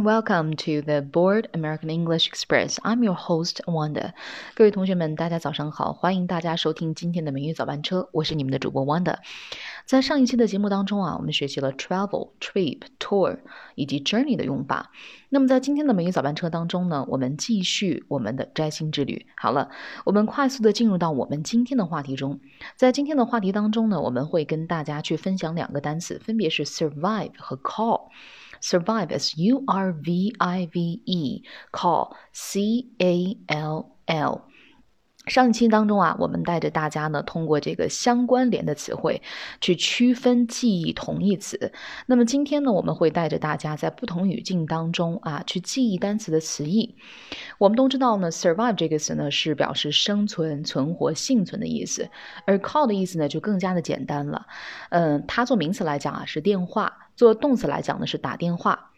Welcome to the Board American English Express. I'm your host Wanda. 各位同学们，大家早上好，欢迎大家收听今天的美语早班车，我是你们的主播 Wanda。在上一期的节目当中啊，我们学习了 travel、trip、tour 以及 journey 的用法。那么在今天的美语早班车当中呢，我们继续我们的摘星之旅。好了，我们快速的进入到我们今天的话题中。在今天的话题当中呢，我们会跟大家去分享两个单词，分别是 survive 和 call。Survive as U R V I V E, call C A L L。上一期当中啊，我们带着大家呢，通过这个相关联的词汇去区分记忆同义词。那么今天呢，我们会带着大家在不同语境当中啊，去记忆单词的词义。我们都知道呢，survive 这个词呢是表示生存、存活、幸存的意思，而 call 的意思呢就更加的简单了。嗯，它做名词来讲啊是电话，做动词来讲呢是打电话。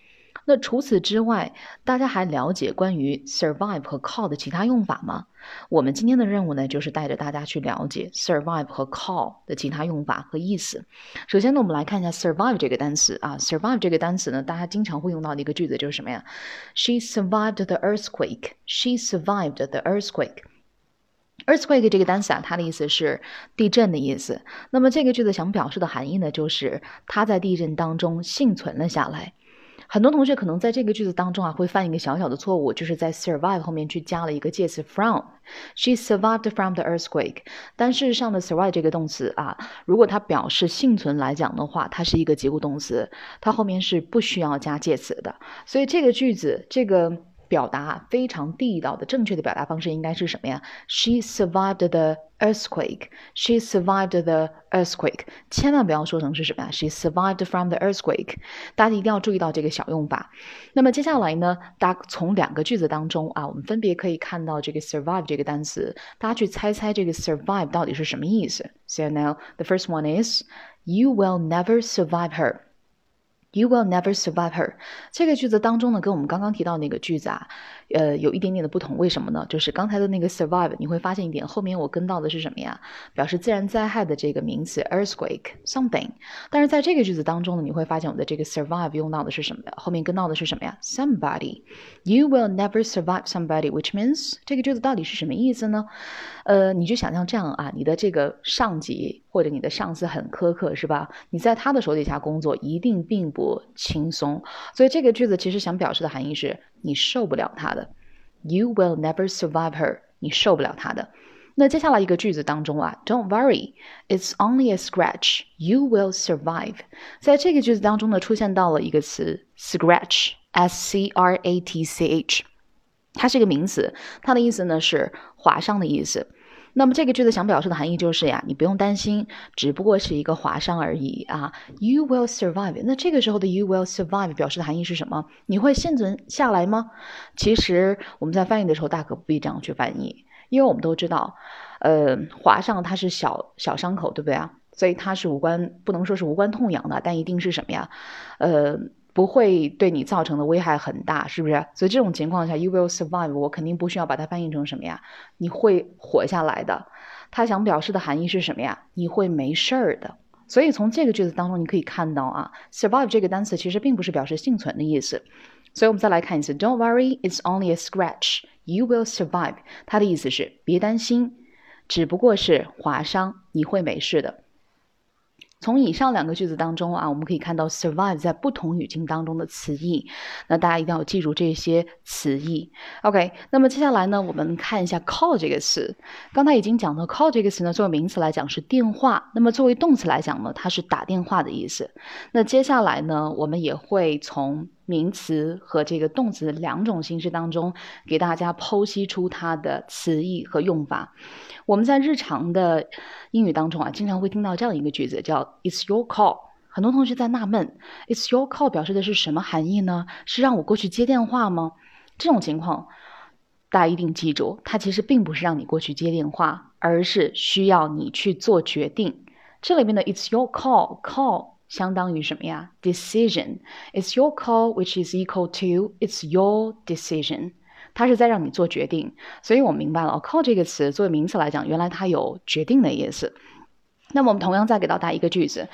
那除此之外，大家还了解关于 survive 和 call 的其他用法吗？我们今天的任务呢，就是带着大家去了解 survive 和 call 的其他用法和意思。首先呢，我们来看一下 survive 这个单词啊，survive 这个单词呢，大家经常会用到的一个句子就是什么呀？She survived the earthquake. She survived the earthquake. Earthquake 这个单词啊，它的意思是地震的意思。那么这个句子想表示的含义呢，就是她在地震当中幸存了下来。很多同学可能在这个句子当中啊，会犯一个小小的错误，就是在 survive 后面去加了一个介词 from。She survived from the earthquake。但事实上呢，survive 这个动词啊，如果它表示幸存来讲的话，它是一个及物动词，它后面是不需要加介词的。所以这个句子这个。表达非常地道的正确的表达方式应该是什么呀？She survived the earthquake. She survived the earthquake. 千万不要说成是什么呀？She survived from the earthquake. 大家一定要注意到这个小用法。那么接下来呢，大家从两个句子当中啊，我们分别可以看到这个 survive 这个单词，大家去猜猜这个 survive 到底是什么意思。So now the first one is, you will never survive her. You will never survive her。这个句子当中呢，跟我们刚刚提到那个句子啊，呃，有一点点的不同。为什么呢？就是刚才的那个 survive，你会发现一点，后面我跟到的是什么呀？表示自然灾害的这个名词 earthquake something。但是在这个句子当中呢，你会发现我的这个 survive 用到的是什么呀？后面跟到的是什么呀？somebody。You will never survive somebody，which means 这个句子到底是什么意思呢？呃，你就想象这样啊，你的这个上级或者你的上司很苛刻，是吧？你在他的手底下工作，一定并不轻松。所以这个句子其实想表示的含义是你受不了他的。You will never survive her，你受不了他的。那接下来一个句子当中啊，Don't worry，it's only a scratch. You will survive。在这个句子当中呢，出现到了一个词 scratch，s c r a t c h。它是一个名词，它的意思呢是划伤的意思。 那么这个句子想表示的含义就是呀，你不用担心，只不过是一个划伤而已啊。You will survive。那这个时候的 you will survive 表示的含义是什么？你会幸存下来吗？其实我们在翻译的时候大可不必这样去翻译，因为我们都知道，呃，划伤它是小小伤口，对不对啊？所以它是无关，不能说是无关痛痒的，但一定是什么呀？呃。不会对你造成的危害很大，是不是？所以这种情况下，you will survive，我肯定不需要把它翻译成什么呀？你会活下来的。他想表示的含义是什么呀？你会没事儿的。所以从这个句子当中，你可以看到啊，survive 这个单词其实并不是表示幸存的意思。所以我们再来看一次，Don't worry, it's only a scratch. You will survive。它的意思是别担心，只不过是划伤，你会没事的。从以上两个句子当中啊，我们可以看到 survive 在不同语境当中的词义。那大家一定要记住这些词义。OK，那么接下来呢，我们看一下 call 这个词。刚才已经讲到 call 这个词呢，作为名词来讲是电话，那么作为动词来讲呢，它是打电话的意思。那接下来呢，我们也会从名词和这个动词两种形式当中，给大家剖析出它的词义和用法。我们在日常的英语当中啊，经常会听到这样一个句子，叫 "It's your call"。很多同学在纳闷，"It's your call" 表示的是什么含义呢？是让我过去接电话吗？这种情况，大家一定记住，它其实并不是让你过去接电话，而是需要你去做决定。这里面的 "It's your call"，call 相当于什么呀？Decision。It's your call, which is equal to It's your decision。它是在让你做决定，所以我明白了。call 这个词作为名词来讲，原来它有决定的意思。那么我们同样再给到大家一个句子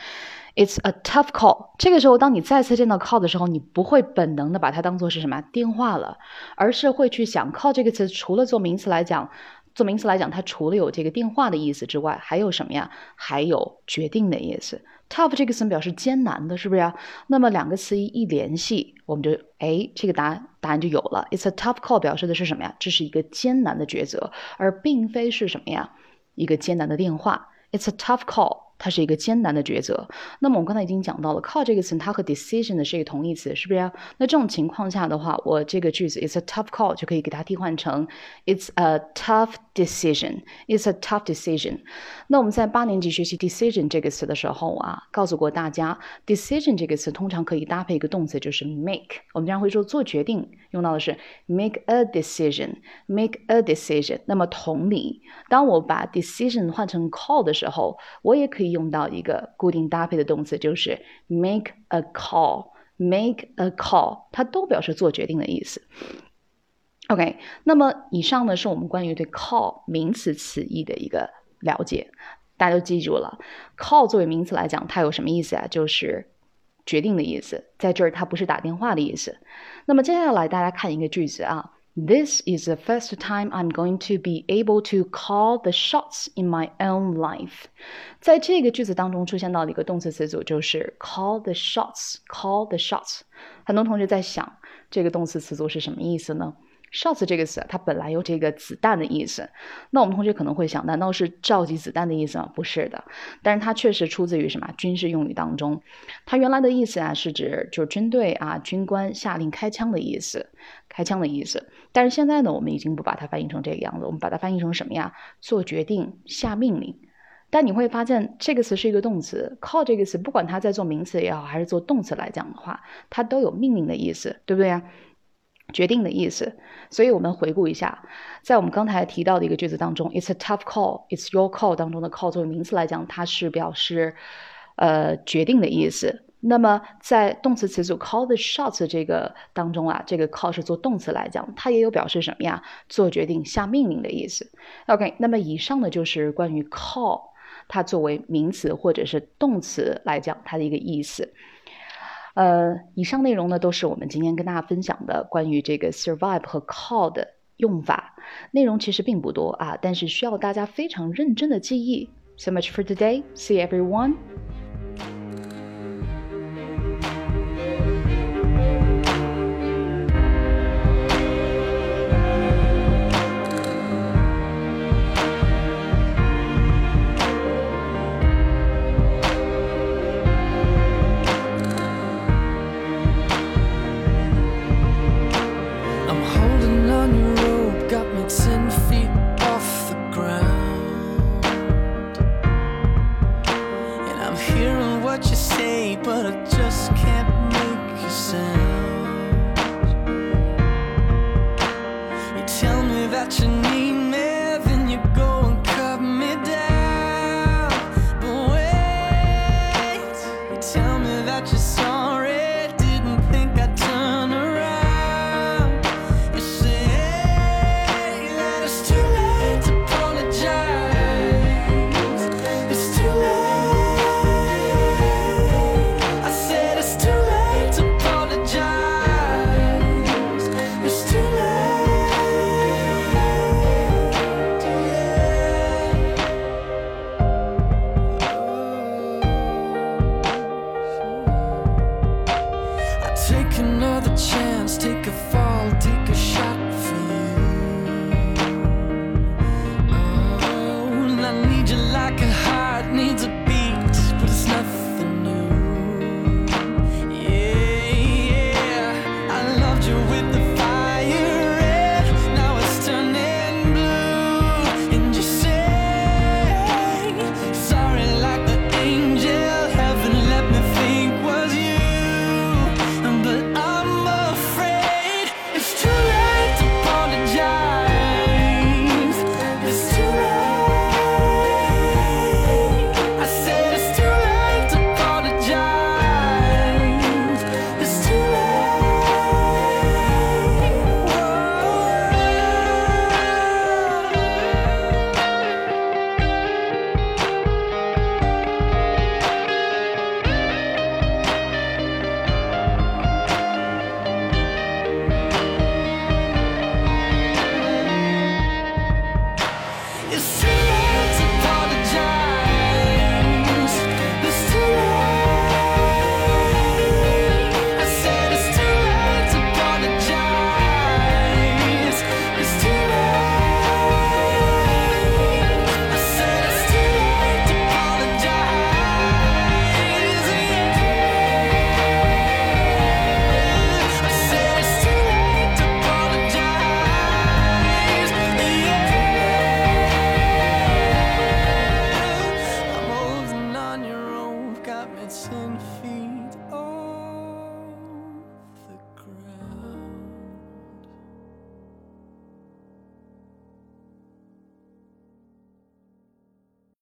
It's a tough call。这个时候，当你再次见到 call 的时候，你不会本能的把它当做是什么电话了，而是会去想 call 这个词除了做名词来讲，做名词来讲，它除了有这个电话的意思之外，还有什么呀？还有决定的意思。Tough 这个词表示艰难的，是不是呀？那么两个词一一联系，我们就哎，这个答案答案就有了。It's a tough call 表示的是什么呀？这是一个艰难的抉择，而并非是什么呀？一个艰难的电话。It's a tough call。它是一个艰难的抉择。那么我刚才已经讲到了，call 这个词，它和 decision 的是一个同义词，是不是？那这种情况下的话，我这个句子 it's a tough call 就可以给它替换成 it's a tough decision。it's a tough decision。那我们在八年级学习 decision 这个词的时候啊，告诉过大家，decision 这个词通常可以搭配一个动词，就是 make。我们经常会说做决定，用到的是 make a decision。make a decision。那么同理，当我把 decision 换成 call 的时候，我也可以。用到一个固定搭配的动词，就是 make a call，make a call，它都表示做决定的意思。OK，那么以上呢是我们关于对 call 名词词义的一个了解，大家都记住了。call 作为名词来讲，它有什么意思啊？就是决定的意思，在这儿它不是打电话的意思。那么接下来大家看一个句子啊。This is the first time I'm going to be able to call the shots in my own life。在这个句子当中出现到了一个动词词组就是 call the shots。call the shots。很多同学在想，这个动词词组是什么意思呢？Shots 这个词，它本来有这个子弹的意思。那我们同学可能会想，难道是召集子弹的意思吗？不是的，但是它确实出自于什么军事用语当中。它原来的意思啊，是指就是军队啊，军官下令开枪的意思，开枪的意思。但是现在呢，我们已经不把它翻译成这个样子，我们把它翻译成什么呀？做决定、下命令。但你会发现，这个词是一个动词，call 这个词，不管它在做名词也好，还是做动词来讲的话，它都有命令的意思，对不对呀？决定的意思，所以我们回顾一下，在我们刚才提到的一个句子当中，"It's a tough call", "It's your call" 当中的 "call" 作为名词来讲，它是表示呃决定的意思。那么在动词词组 "call the shots" 这个当中啊，这个 call 是做动词来讲，它也有表示什么呀？做决定、下命令的意思。OK，那么以上呢就是关于 call 它作为名词或者是动词来讲它的一个意思。呃，以上内容呢都是我们今天跟大家分享的关于这个 survive 和 call 的用法。内容其实并不多啊，但是需要大家非常认真的记忆。So much for today. See everyone. that you saw. clouds